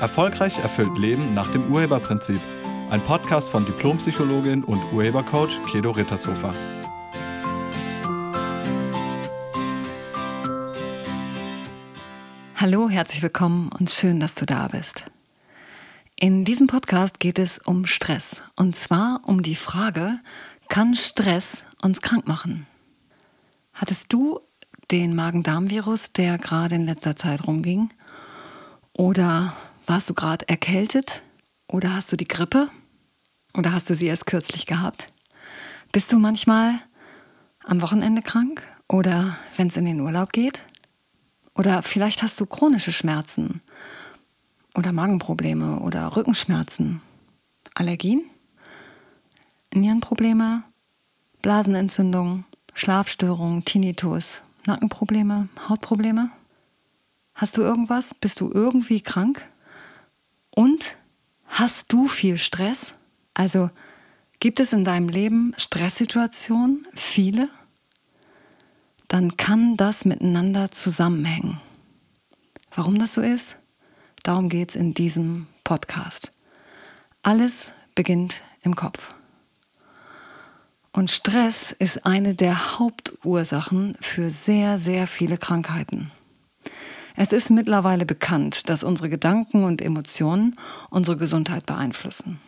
Erfolgreich erfüllt Leben nach dem Urheberprinzip. Ein Podcast von Diplompsychologin und Urhebercoach Kedo Rittershofer. Hallo, herzlich willkommen und schön, dass du da bist. In diesem Podcast geht es um Stress und zwar um die Frage, kann Stress uns krank machen? Hattest du den Magen-Darm-Virus, der gerade in letzter Zeit rumging? Oder warst du gerade erkältet? Oder hast du die Grippe? Oder hast du sie erst kürzlich gehabt? Bist du manchmal am Wochenende krank? Oder wenn es in den Urlaub geht? Oder vielleicht hast du chronische Schmerzen oder Magenprobleme oder Rückenschmerzen, Allergien, Nierenprobleme, Blasenentzündung, Schlafstörungen, Tinnitus, Nackenprobleme, Hautprobleme? Hast du irgendwas? Bist du irgendwie krank? Und hast du viel Stress? Also gibt es in deinem Leben Stresssituationen, viele? Dann kann das miteinander zusammenhängen. Warum das so ist? Darum geht es in diesem Podcast. Alles beginnt im Kopf. Und Stress ist eine der Hauptursachen für sehr, sehr viele Krankheiten. Es ist mittlerweile bekannt, dass unsere Gedanken und Emotionen unsere Gesundheit beeinflussen.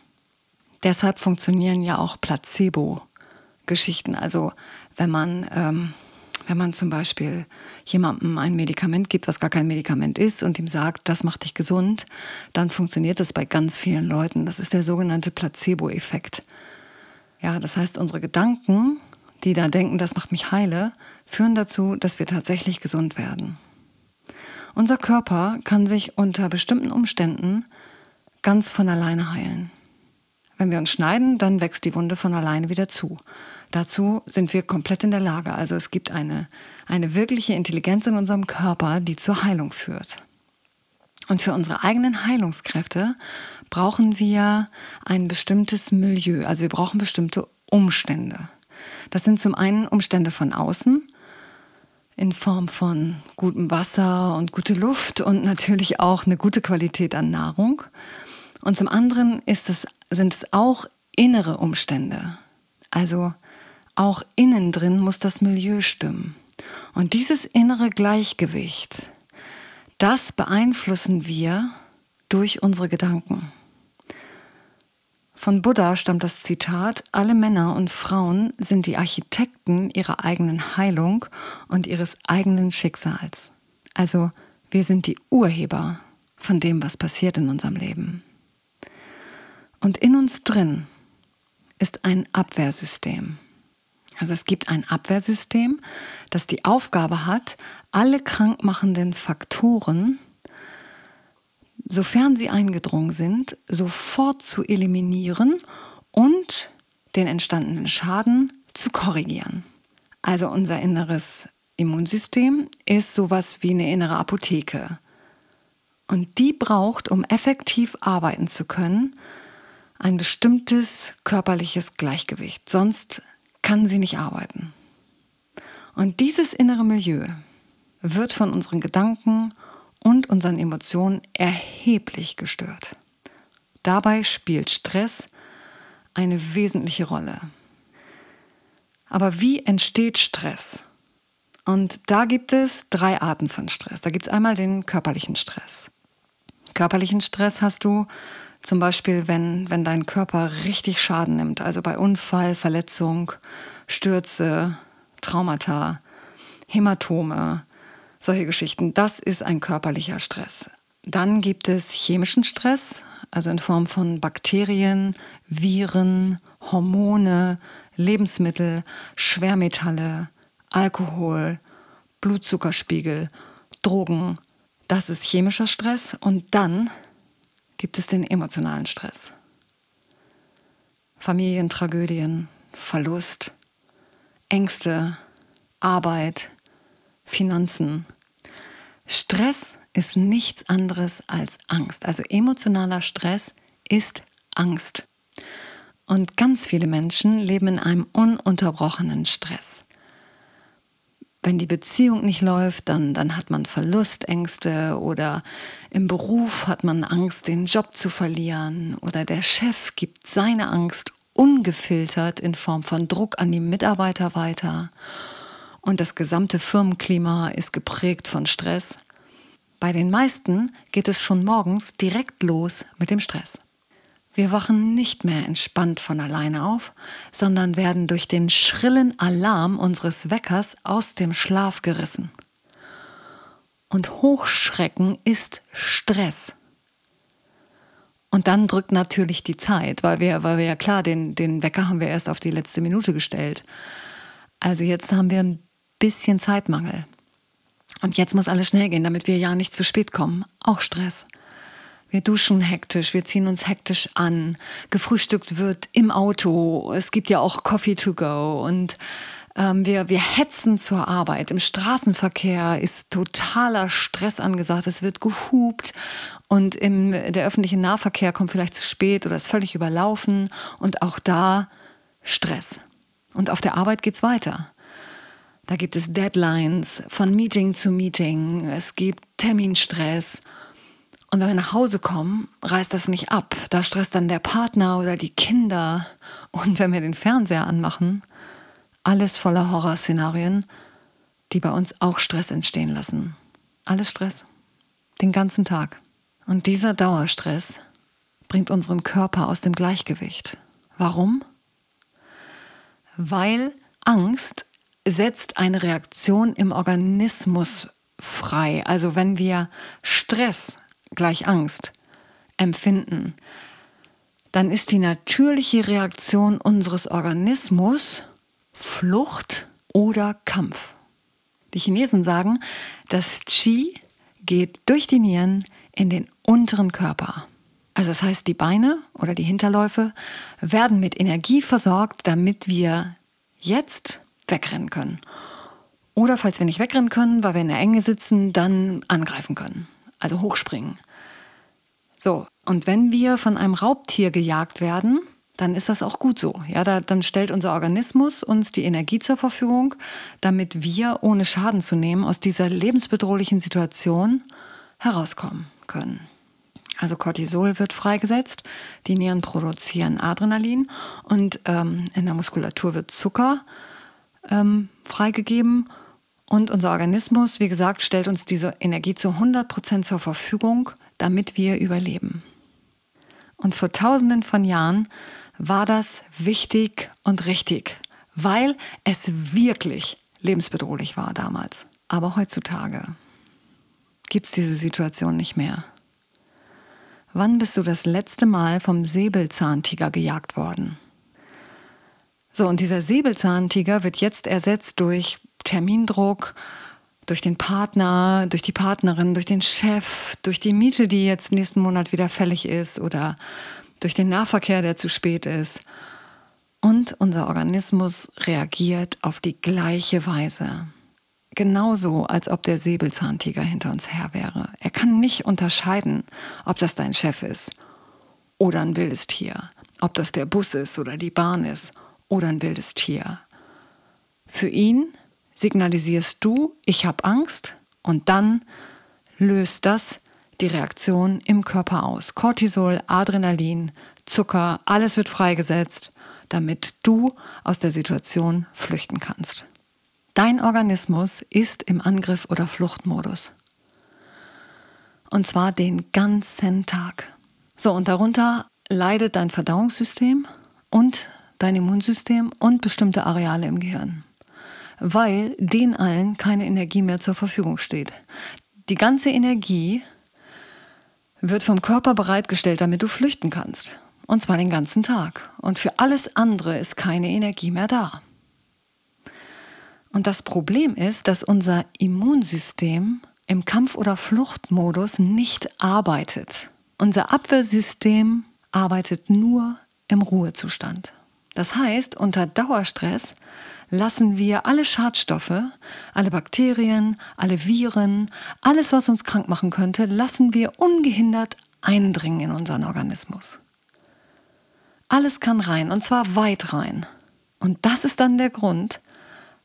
Deshalb funktionieren ja auch Placebo-Geschichten. Also wenn man, ähm, wenn man zum Beispiel jemandem ein Medikament gibt, was gar kein Medikament ist, und ihm sagt, das macht dich gesund, dann funktioniert das bei ganz vielen Leuten. Das ist der sogenannte Placebo-Effekt. Ja, das heißt, unsere Gedanken, die da denken, das macht mich heile, führen dazu, dass wir tatsächlich gesund werden. Unser Körper kann sich unter bestimmten Umständen ganz von alleine heilen. Wenn wir uns schneiden, dann wächst die Wunde von alleine wieder zu. Dazu sind wir komplett in der Lage. Also es gibt eine, eine wirkliche Intelligenz in unserem Körper, die zur Heilung führt. Und für unsere eigenen Heilungskräfte brauchen wir ein bestimmtes Milieu. Also wir brauchen bestimmte Umstände. Das sind zum einen Umstände von außen, in Form von gutem Wasser und gute Luft und natürlich auch eine gute Qualität an Nahrung. Und zum anderen es, sind es auch innere Umstände. Also auch innen drin muss das Milieu stimmen. Und dieses innere Gleichgewicht, das beeinflussen wir durch unsere Gedanken. Von Buddha stammt das Zitat, alle Männer und Frauen sind die Architekten ihrer eigenen Heilung und ihres eigenen Schicksals. Also wir sind die Urheber von dem, was passiert in unserem Leben. Und in uns drin ist ein Abwehrsystem. Also es gibt ein Abwehrsystem, das die Aufgabe hat, alle krankmachenden Faktoren sofern sie eingedrungen sind, sofort zu eliminieren und den entstandenen Schaden zu korrigieren. Also unser inneres Immunsystem ist sowas wie eine innere Apotheke. Und die braucht, um effektiv arbeiten zu können, ein bestimmtes körperliches Gleichgewicht. Sonst kann sie nicht arbeiten. Und dieses innere Milieu wird von unseren Gedanken und unseren Emotionen erheblich gestört. Dabei spielt Stress eine wesentliche Rolle. Aber wie entsteht Stress? Und da gibt es drei Arten von Stress. Da gibt es einmal den körperlichen Stress. Körperlichen Stress hast du zum Beispiel, wenn, wenn dein Körper richtig Schaden nimmt, also bei Unfall, Verletzung, Stürze, Traumata, Hämatome, solche Geschichten. Das ist ein körperlicher Stress. Dann gibt es chemischen Stress, also in Form von Bakterien, Viren, Hormone, Lebensmittel, Schwermetalle, Alkohol, Blutzuckerspiegel, Drogen. Das ist chemischer Stress. Und dann gibt es den emotionalen Stress. Familientragödien, Verlust, Ängste, Arbeit, Finanzen. Stress ist nichts anderes als Angst. Also emotionaler Stress ist Angst. Und ganz viele Menschen leben in einem ununterbrochenen Stress. Wenn die Beziehung nicht läuft, dann, dann hat man Verlustängste oder im Beruf hat man Angst, den Job zu verlieren oder der Chef gibt seine Angst ungefiltert in Form von Druck an die Mitarbeiter weiter und das gesamte Firmenklima ist geprägt von Stress. Bei den meisten geht es schon morgens direkt los mit dem Stress. Wir wachen nicht mehr entspannt von alleine auf, sondern werden durch den schrillen Alarm unseres Weckers aus dem Schlaf gerissen. Und Hochschrecken ist Stress. Und dann drückt natürlich die Zeit, weil wir, weil wir ja klar, den, den Wecker haben wir erst auf die letzte Minute gestellt. Also jetzt haben wir ein bisschen Zeitmangel. Und jetzt muss alles schnell gehen, damit wir ja nicht zu spät kommen. Auch Stress. Wir duschen hektisch, wir ziehen uns hektisch an. Gefrühstückt wird im Auto. Es gibt ja auch Coffee to go. Und ähm, wir, wir hetzen zur Arbeit. Im Straßenverkehr ist totaler Stress angesagt. Es wird gehupt. Und im, der öffentliche Nahverkehr kommt vielleicht zu spät oder ist völlig überlaufen. Und auch da Stress. Und auf der Arbeit geht es weiter. Da gibt es Deadlines von Meeting zu Meeting. Es gibt Terminstress. Und wenn wir nach Hause kommen, reißt das nicht ab. Da stresst dann der Partner oder die Kinder. Und wenn wir den Fernseher anmachen, alles voller Horrorszenarien, die bei uns auch Stress entstehen lassen. Alles Stress. Den ganzen Tag. Und dieser Dauerstress bringt unseren Körper aus dem Gleichgewicht. Warum? Weil Angst setzt eine Reaktion im Organismus frei. Also wenn wir Stress gleich Angst empfinden, dann ist die natürliche Reaktion unseres Organismus Flucht oder Kampf. Die Chinesen sagen, das Qi geht durch die Nieren in den unteren Körper. Also das heißt, die Beine oder die Hinterläufe werden mit Energie versorgt, damit wir jetzt wegrennen können. Oder falls wir nicht wegrennen können, weil wir in der Enge sitzen, dann angreifen können also hochspringen. So, und wenn wir von einem Raubtier gejagt werden, dann ist das auch gut so. Ja, da, dann stellt unser Organismus uns die Energie zur Verfügung, damit wir, ohne Schaden zu nehmen, aus dieser lebensbedrohlichen Situation herauskommen können. Also Cortisol wird freigesetzt, die Nieren produzieren Adrenalin und ähm, in der Muskulatur wird Zucker ähm, freigegeben und unser Organismus, wie gesagt, stellt uns diese Energie zu 100 Prozent zur Verfügung, damit wir überleben. Und vor tausenden von Jahren war das wichtig und richtig, weil es wirklich lebensbedrohlich war damals. Aber heutzutage gibt es diese Situation nicht mehr. Wann bist du das letzte Mal vom Säbelzahntiger gejagt worden? So, und dieser Säbelzahntiger wird jetzt ersetzt durch Termindruck, durch den Partner, durch die Partnerin, durch den Chef, durch die Miete, die jetzt nächsten Monat wieder fällig ist oder durch den Nahverkehr, der zu spät ist. Und unser Organismus reagiert auf die gleiche Weise. Genauso, als ob der Säbelzahntiger hinter uns her wäre. Er kann nicht unterscheiden, ob das dein Chef ist oder ein wildes Tier, ob das der Bus ist oder die Bahn ist oder ein wildes Tier. Für ihn signalisierst du, ich habe Angst und dann löst das die Reaktion im Körper aus. Cortisol, Adrenalin, Zucker, alles wird freigesetzt, damit du aus der Situation flüchten kannst. Dein Organismus ist im Angriff- oder Fluchtmodus. Und zwar den ganzen Tag. So, und darunter leidet dein Verdauungssystem und dein Immunsystem und bestimmte Areale im Gehirn weil den allen keine Energie mehr zur Verfügung steht. Die ganze Energie wird vom Körper bereitgestellt, damit du flüchten kannst. Und zwar den ganzen Tag. Und für alles andere ist keine Energie mehr da. Und das Problem ist, dass unser Immunsystem im Kampf- oder Fluchtmodus nicht arbeitet. Unser Abwehrsystem arbeitet nur im Ruhezustand. Das heißt, unter Dauerstress lassen wir alle Schadstoffe, alle Bakterien, alle Viren, alles, was uns krank machen könnte, lassen wir ungehindert eindringen in unseren Organismus. Alles kann rein, und zwar weit rein. Und das ist dann der Grund,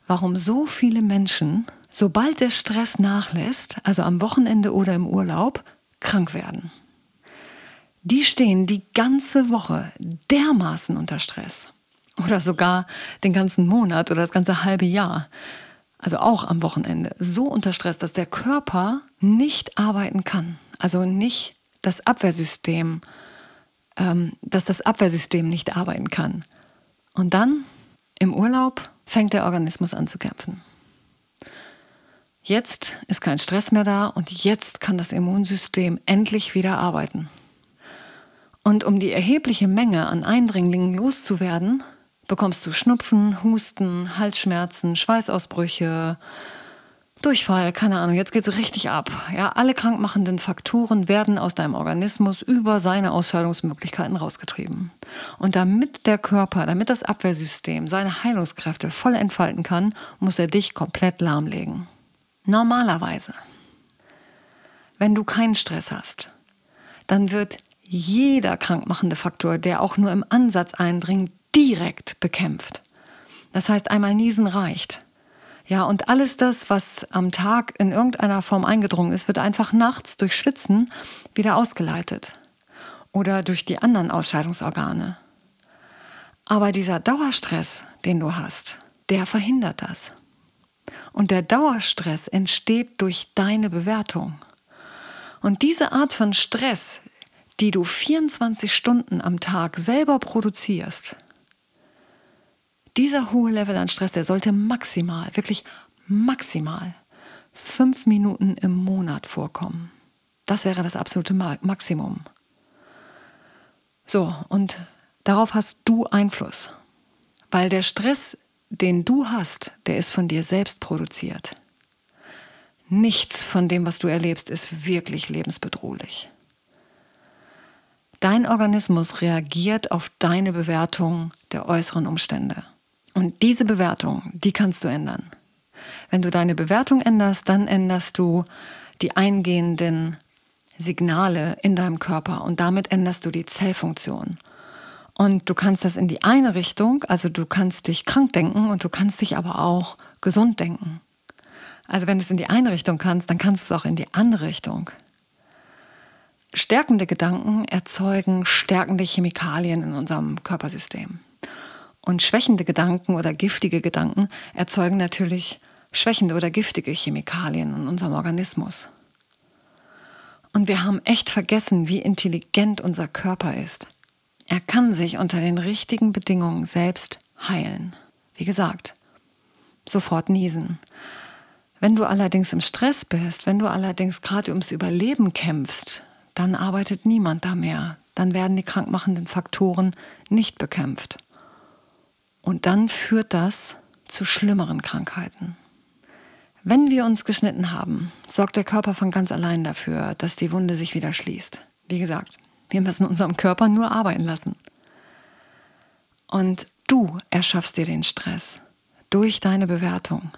warum so viele Menschen, sobald der Stress nachlässt, also am Wochenende oder im Urlaub, krank werden. Die stehen die ganze Woche dermaßen unter Stress. Oder sogar den ganzen Monat oder das ganze halbe Jahr. Also auch am Wochenende. So unter Stress, dass der Körper nicht arbeiten kann. Also nicht das Abwehrsystem, ähm, dass das Abwehrsystem nicht arbeiten kann. Und dann im Urlaub fängt der Organismus an zu kämpfen. Jetzt ist kein Stress mehr da und jetzt kann das Immunsystem endlich wieder arbeiten. Und um die erhebliche Menge an Eindringlingen loszuwerden, bekommst du Schnupfen, Husten, Halsschmerzen, Schweißausbrüche, Durchfall, keine Ahnung, jetzt geht's richtig ab. Ja, alle krankmachenden Faktoren werden aus deinem Organismus über seine Ausscheidungsmöglichkeiten rausgetrieben. Und damit der Körper, damit das Abwehrsystem seine Heilungskräfte voll entfalten kann, muss er dich komplett lahmlegen. Normalerweise, wenn du keinen Stress hast, dann wird jeder krankmachende Faktor, der auch nur im Ansatz eindringt, direkt bekämpft. Das heißt, einmal niesen reicht. Ja, und alles das, was am Tag in irgendeiner Form eingedrungen ist, wird einfach nachts durch Schwitzen wieder ausgeleitet. Oder durch die anderen Ausscheidungsorgane. Aber dieser Dauerstress, den du hast, der verhindert das. Und der Dauerstress entsteht durch deine Bewertung. Und diese Art von Stress, die du 24 Stunden am Tag selber produzierst, dieser hohe Level an Stress, der sollte maximal, wirklich maximal fünf Minuten im Monat vorkommen. Das wäre das absolute Maximum. So, und darauf hast du Einfluss, weil der Stress, den du hast, der ist von dir selbst produziert. Nichts von dem, was du erlebst, ist wirklich lebensbedrohlich. Dein Organismus reagiert auf deine Bewertung der äußeren Umstände. Und diese Bewertung, die kannst du ändern. Wenn du deine Bewertung änderst, dann änderst du die eingehenden Signale in deinem Körper und damit änderst du die Zellfunktion. Und du kannst das in die eine Richtung, also du kannst dich krank denken und du kannst dich aber auch gesund denken. Also wenn du es in die eine Richtung kannst, dann kannst du es auch in die andere Richtung. Stärkende Gedanken erzeugen stärkende Chemikalien in unserem Körpersystem. Und schwächende Gedanken oder giftige Gedanken erzeugen natürlich schwächende oder giftige Chemikalien in unserem Organismus. Und wir haben echt vergessen, wie intelligent unser Körper ist. Er kann sich unter den richtigen Bedingungen selbst heilen. Wie gesagt, sofort niesen. Wenn du allerdings im Stress bist, wenn du allerdings gerade ums Überleben kämpfst, dann arbeitet niemand da mehr. Dann werden die krankmachenden Faktoren nicht bekämpft. Und dann führt das zu schlimmeren Krankheiten. Wenn wir uns geschnitten haben, sorgt der Körper von ganz allein dafür, dass die Wunde sich wieder schließt. Wie gesagt, wir müssen unserem Körper nur arbeiten lassen. Und du erschaffst dir den Stress durch deine Bewertung.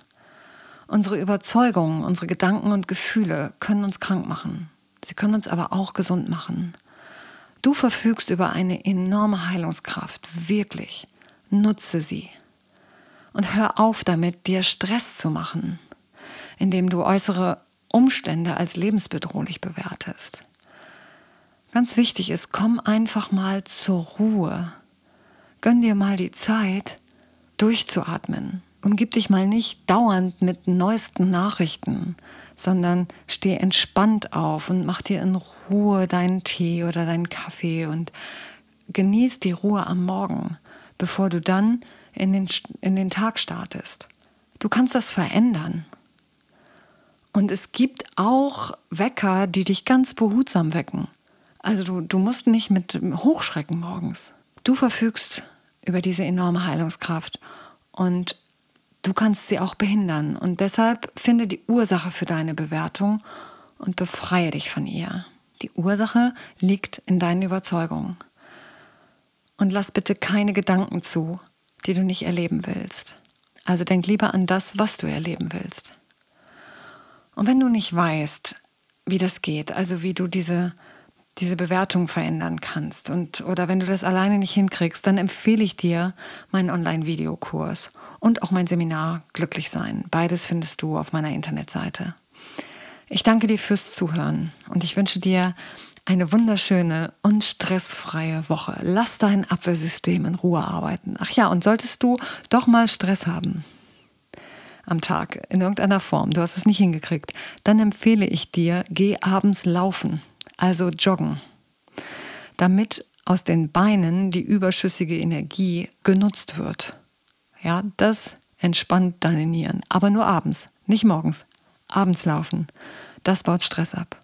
Unsere Überzeugungen, unsere Gedanken und Gefühle können uns krank machen. Sie können uns aber auch gesund machen. Du verfügst über eine enorme Heilungskraft, wirklich. Nutze sie. Und hör auf damit, dir Stress zu machen, indem du äußere Umstände als lebensbedrohlich bewertest. Ganz wichtig ist, komm einfach mal zur Ruhe. Gönn dir mal die Zeit, durchzuatmen. Umgib dich mal nicht dauernd mit neuesten Nachrichten, sondern steh entspannt auf und mach dir in Ruhe deinen Tee oder deinen Kaffee und genieß die Ruhe am Morgen bevor du dann in den, in den Tag startest. Du kannst das verändern. Und es gibt auch Wecker, die dich ganz behutsam wecken. Also du, du musst nicht mit hochschrecken morgens. Du verfügst über diese enorme Heilungskraft und du kannst sie auch behindern. Und deshalb finde die Ursache für deine Bewertung und befreie dich von ihr. Die Ursache liegt in deinen Überzeugungen. Und lass bitte keine Gedanken zu, die du nicht erleben willst. Also denk lieber an das, was du erleben willst. Und wenn du nicht weißt, wie das geht, also wie du diese, diese Bewertung verändern kannst und oder wenn du das alleine nicht hinkriegst, dann empfehle ich dir meinen Online-Videokurs und auch mein Seminar Glücklich sein. Beides findest du auf meiner Internetseite. Ich danke dir fürs Zuhören und ich wünsche dir eine wunderschöne und stressfreie Woche. Lass dein Abwehrsystem in Ruhe arbeiten. Ach ja, und solltest du doch mal Stress haben am Tag in irgendeiner Form, du hast es nicht hingekriegt, dann empfehle ich dir, geh abends laufen also joggen, damit aus den Beinen die überschüssige Energie genutzt wird. Ja, das entspannt deine Nieren, aber nur abends, nicht morgens. Abends laufen. Das baut Stress ab.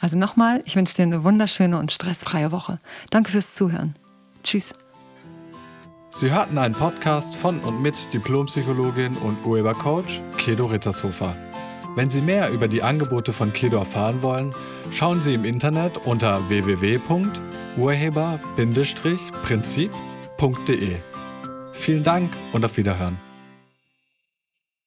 Also nochmal, ich wünsche dir eine wunderschöne und stressfreie Woche. Danke fürs Zuhören. Tschüss. Sie hörten einen Podcast von und mit Diplompsychologin und Urhebercoach Kedo Rittershofer. Wenn Sie mehr über die Angebote von Kedo erfahren wollen, schauen Sie im Internet unter www.urheber-prinzip.de. Vielen Dank und auf Wiederhören.